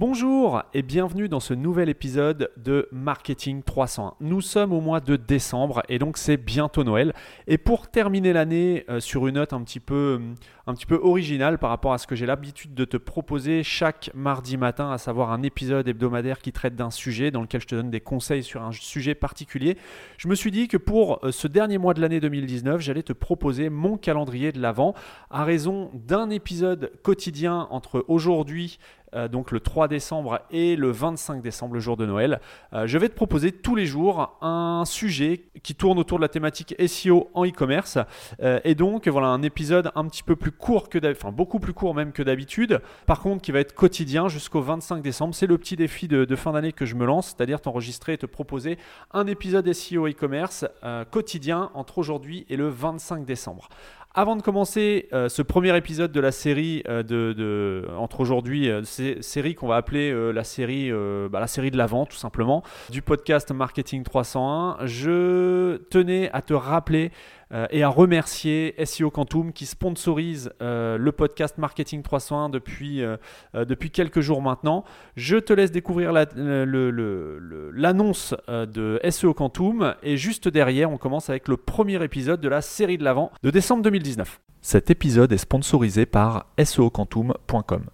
Bonjour et bienvenue dans ce nouvel épisode de Marketing 301. Nous sommes au mois de décembre et donc c'est bientôt Noël. Et pour terminer l'année euh, sur une note un petit, peu, un petit peu originale par rapport à ce que j'ai l'habitude de te proposer chaque mardi matin, à savoir un épisode hebdomadaire qui traite d'un sujet dans lequel je te donne des conseils sur un sujet particulier, je me suis dit que pour euh, ce dernier mois de l'année 2019, j'allais te proposer mon calendrier de l'Avent à raison d'un épisode quotidien entre aujourd'hui euh, donc le 3 décembre et le 25 décembre, le jour de Noël. Euh, je vais te proposer tous les jours un sujet qui tourne autour de la thématique SEO en e-commerce. Et donc voilà un épisode un petit peu plus court que enfin beaucoup plus court même que d'habitude. Par contre, qui va être quotidien jusqu'au 25 décembre. C'est le petit défi de, de fin d'année que je me lance, c'est-à-dire t'enregistrer et te proposer un épisode SEO e-commerce quotidien entre aujourd'hui et le 25 décembre. Avant de commencer euh, ce premier épisode de la série euh, de, entre aujourd'hui, euh, série qu'on va appeler la série bah, la série de l'avant tout simplement du podcast Marketing 301, je tenais à te rappeler euh, et à remercier SEO Quantum qui sponsorise euh, le podcast Marketing 301 depuis, euh, depuis quelques jours maintenant. Je te laisse découvrir l'annonce de SEO Quantum et juste derrière, on commence avec le premier épisode de la série de l'avant de décembre 2019. Cet épisode est sponsorisé par SEOquantum.com.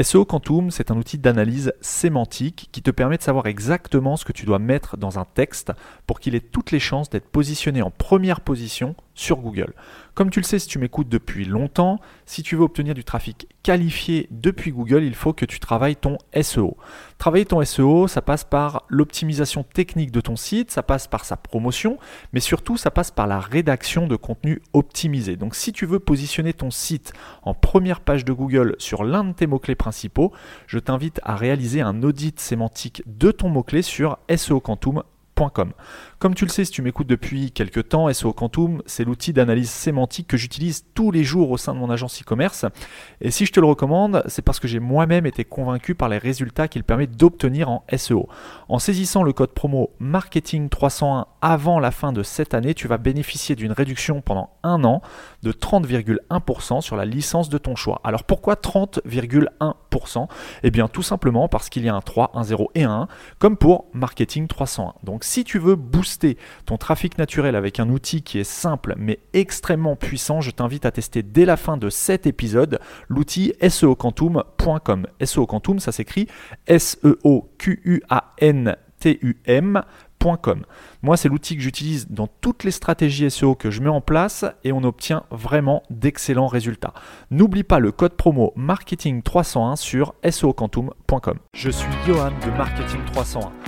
SEO Quantum, c'est un outil d'analyse sémantique qui te permet de savoir exactement ce que tu dois mettre dans un texte pour qu'il ait toutes les chances d'être positionné en première position sur Google. Comme tu le sais si tu m'écoutes depuis longtemps, si tu veux obtenir du trafic qualifié depuis Google, il faut que tu travailles ton SEO. Travailler ton SEO, ça passe par l'optimisation technique de ton site, ça passe par sa promotion, mais surtout ça passe par la rédaction de contenu optimisé. Donc si tu veux positionner ton site en première page de Google sur l'un de tes mots-clés principaux, je t'invite à réaliser un audit sémantique de ton mot-clé sur Comme tu le sais, si tu m'écoutes depuis quelques temps, SEO Quantum, c'est l'outil d'analyse sémantique que j'utilise tous les jours au sein de mon agence e-commerce. Et si je te le recommande, c'est parce que j'ai moi-même été convaincu par les résultats qu'il permet d'obtenir en SEO. En saisissant le code promo Marketing 301 avant la fin de cette année, tu vas bénéficier d'une réduction pendant un an de 30,1% sur la licence de ton choix. Alors pourquoi 30,1% Eh bien tout simplement parce qu'il y a un 3, un 0 et un 1, comme pour Marketing 301. Donc si tu veux booster ton trafic naturel avec un outil qui est simple mais extrêmement puissant, je t'invite à tester dès la fin de cet épisode l'outil seoquantum.com. SEO ça s'écrit Moi, c'est l'outil que j'utilise dans toutes les stratégies SEO que je mets en place et on obtient vraiment d'excellents résultats. N'oublie pas le code promo marketing301 sur seoquantum.com. Je suis Johan de Marketing 301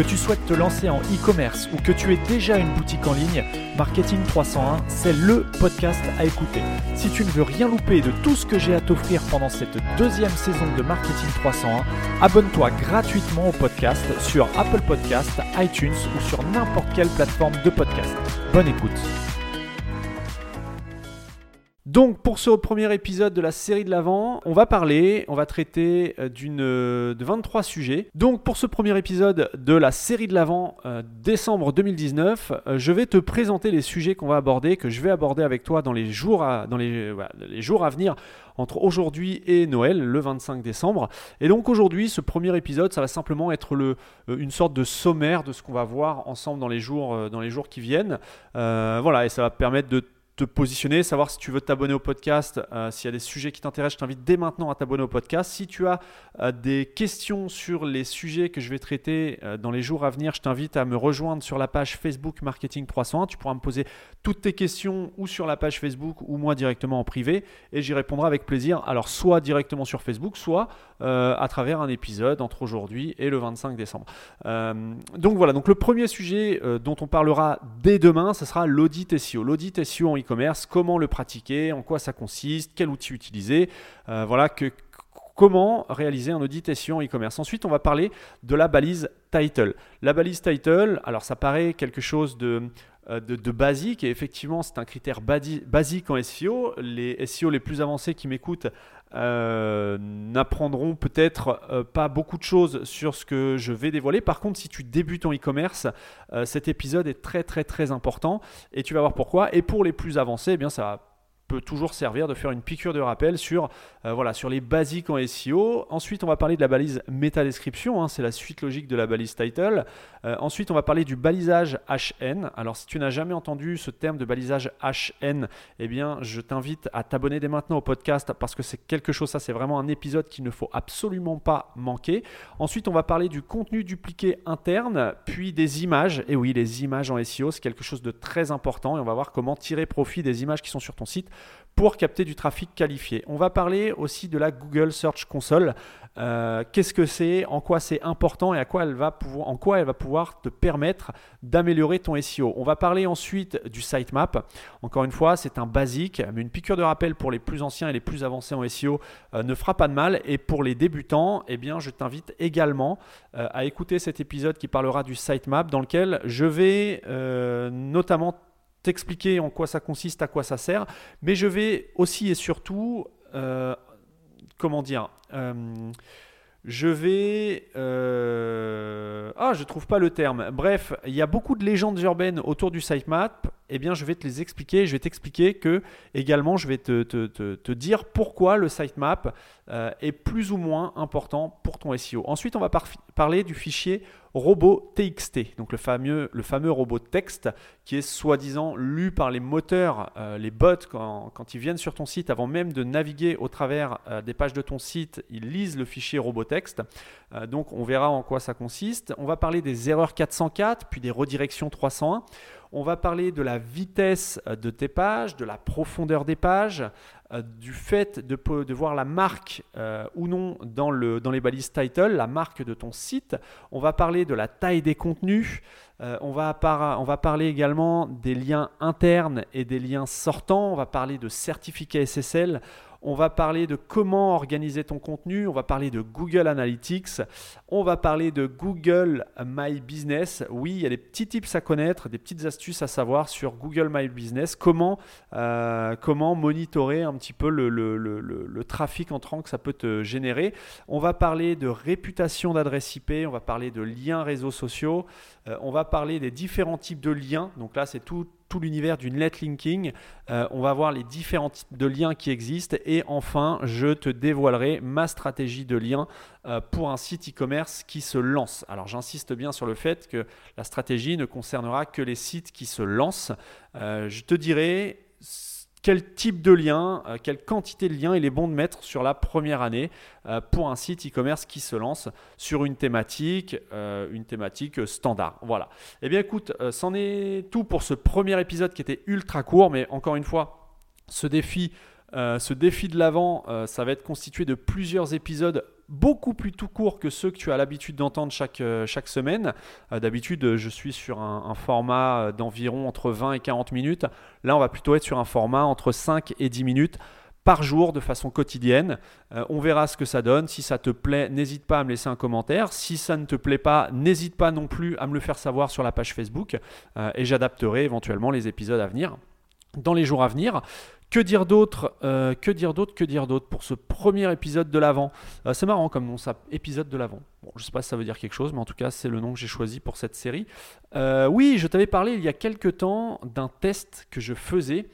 Que tu souhaites te lancer en e-commerce ou que tu aies déjà une boutique en ligne, Marketing 301, c'est le podcast à écouter. Si tu ne veux rien louper de tout ce que j'ai à t'offrir pendant cette deuxième saison de Marketing 301, abonne-toi gratuitement au podcast sur Apple Podcast, iTunes ou sur n'importe quelle plateforme de podcast. Bonne écoute. Donc pour ce premier épisode de la série de l'avant, on va parler, on va traiter euh, d'une euh, de 23 sujets. Donc pour ce premier épisode de la série de l'avant euh, décembre 2019, je vais te présenter les sujets qu'on va aborder, que je vais aborder avec toi dans les jours à, dans les, les jours à venir entre aujourd'hui et Noël, le 25 décembre. Et donc aujourd'hui, ce premier épisode, ça va simplement être le, une sorte de sommaire de ce qu'on va voir ensemble dans les jours, dans les jours qui viennent. voilà, et ça va permettre de positionner, savoir si tu veux t'abonner au podcast, euh, s'il y a des sujets qui t'intéressent, je t'invite dès maintenant à t'abonner au podcast. Si tu as euh, des questions sur les sujets que je vais traiter euh, dans les jours à venir, je t'invite à me rejoindre sur la page Facebook Marketing 301. Tu pourras me poser toutes tes questions ou sur la page Facebook ou moi directement en privé et j'y répondrai avec plaisir. Alors soit directement sur Facebook, soit à travers un épisode entre aujourd'hui et le 25 décembre. donc voilà, donc le premier sujet dont on parlera dès demain, ce sera l'audit SEO. L'audit SEO en comment le pratiquer, en quoi ça consiste, quel outil utiliser, euh, voilà, que, comment réaliser un audit SEO en e-commerce. Ensuite, on va parler de la balise title. La balise title, alors ça paraît quelque chose de, euh, de, basique et effectivement c'est un critère basique en SEO. Les SEO les plus avancés qui m'écoutent euh, n'apprendront peut-être pas beaucoup de choses sur ce que je vais dévoiler. Par contre, si tu débutes en e-commerce, cet épisode est très très très important et tu vas voir pourquoi. Et pour les plus avancés, eh bien ça va peut toujours servir de faire une piqûre de rappel sur, euh, voilà, sur les basiques en SEO. Ensuite, on va parler de la balise méta description, hein, c'est la suite logique de la balise title. Euh, ensuite, on va parler du balisage HN. Alors, si tu n'as jamais entendu ce terme de balisage HN, eh bien, je t'invite à t'abonner dès maintenant au podcast parce que c'est quelque chose, ça c'est vraiment un épisode qu'il ne faut absolument pas manquer. Ensuite, on va parler du contenu dupliqué interne, puis des images. Et oui, les images en SEO, c'est quelque chose de très important et on va voir comment tirer profit des images qui sont sur ton site pour capter du trafic qualifié. On va parler aussi de la Google Search Console. Euh, qu'est-ce que c'est, en quoi c'est important et à quoi elle va pouvoir, en quoi elle va pouvoir te permettre d'améliorer ton SEO. On va parler ensuite du sitemap. Encore une fois, c'est un basique, mais une piqûre de rappel pour les plus anciens et les plus avancés en SEO euh, ne fera pas de mal. Et pour les débutants, eh bien, je t'invite également euh, à écouter cet épisode qui parlera du sitemap dans lequel je vais notamment t'expliquer en quoi ça consiste, à quoi ça sert, mais je vais aussi et surtout, euh, comment dire, euh, je vais... Euh, ah, je trouve pas le terme. Bref, il y a beaucoup de légendes urbaines autour du sitemap. Eh bien, je vais te les expliquer. Je vais t'expliquer que, également, je vais te, dire pourquoi le sitemap est plus ou moins important pour ton SEO. Ensuite, on va parler du fichier robot TXT, donc le fameux, le robot texte qui est soi-disant lu par les moteurs, euh, les bots, quand, ils viennent sur ton site, avant même de naviguer au travers euh, des pages de ton site, ils lisent le fichier robot texte. Euh, donc on verra en quoi ça consiste. On va parler des erreurs 404, puis des redirections 301. On va parler de la vitesse de tes pages, de la profondeur des pages, euh, du fait de, voir la marque euh, ou non dans, le, dans les balises title, la marque de ton site. On va parler de la taille des contenus. Euh, on, va on, va parler également des liens internes et des liens sortants. On va parler de certificats SSL. On va parler de comment organiser ton contenu, on va parler de Google Analytics, on va parler de Google My Business. Oui, il y a des petits tips à connaître, des petites astuces à savoir sur Google My Business, comment, euh, monitorer un petit peu le, le, trafic entrant que ça peut te générer. On va parler de réputation d'adresse IP, on va parler de liens réseaux sociaux, euh, on va parler des différents types de liens. Donc là, c'est tout tout l'univers du netlinking. Euh, on va voir les différents types de liens qui existent. Et enfin, je te dévoilerai ma stratégie de lien euh, pour un site e-commerce qui se lance. Alors j'insiste bien sur le fait que la stratégie ne concernera que les sites qui se lancent. Euh, je te dirai quel type de lien, euh, quelle quantité de liens il est bon de mettre sur la première année euh, pour un site e-commerce qui se lance sur une thématique, euh, une thématique standard. Voilà. Eh bien écoute, c'en est tout pour ce premier épisode qui était ultra court, mais encore une fois, ce défi, ce défi de l'avant, ça va être constitué de plusieurs épisodes beaucoup plus tout court que ceux que tu as l'habitude d'entendre chaque, euh, semaine. Euh, d'habitude, je suis sur un, format euh, d'environ entre 20 et 40 minutes. Là, on va plutôt être sur un format entre 5 et 10 minutes par jour de façon quotidienne. on verra ce que ça donne. Si ça te plaît, n'hésite pas à me laisser un commentaire. Si ça ne te plaît pas, n'hésite pas non plus à me le faire savoir sur la page Facebook et j'adapterai éventuellement les épisodes à venir dans les jours à venir. Que dire d'autre euh, Que dire d'autre Que dire d'autre pour ce premier épisode de l'avant euh, C'est marrant comme nom, ça, épisode de l'avant. Bon, je sais pas si ça veut dire quelque chose, mais en tout cas, c'est le nom que j'ai choisi pour cette série. Euh, oui, je t'avais parlé il y a quelques temps d'un test que je faisais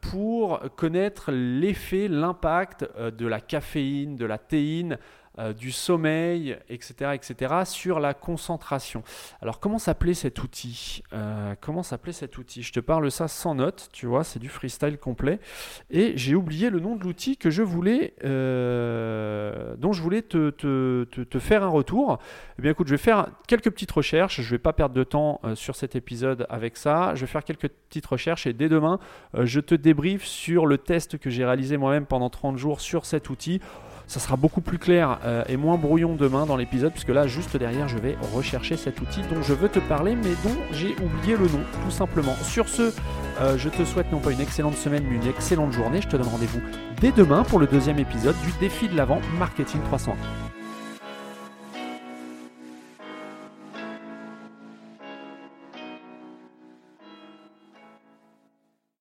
pour connaître l'effet, l'impact de la caféine, de la théine euh, du sommeil, etc., etc., sur la concentration. Alors, comment s'appelait cet outil euh, Comment s'appelait cet outil? Je te parle ça sans note, tu vois, c'est du freestyle complet. Et j'ai oublié le nom de l'outil que je voulais, euh, dont je voulais te, te, faire un retour. Eh bien, écoute, je vais faire quelques petites recherches. Je vais pas perdre de temps sur cet épisode avec ça. Je vais faire quelques petites recherches et dès demain, je te débriefe sur le test que j'ai réalisé moi-même pendant 30 jours sur cet outil. Ça sera beaucoup plus clair euh, et moins brouillon demain dans l'épisode, puisque là, juste derrière, je vais rechercher cet outil dont je veux te parler, mais dont j'ai oublié le nom, tout simplement. Sur ce, euh, je te souhaite non pas une excellente semaine, mais une excellente journée. Je te donne rendez-vous dès demain pour le deuxième épisode du défi de l'avant Marketing 301.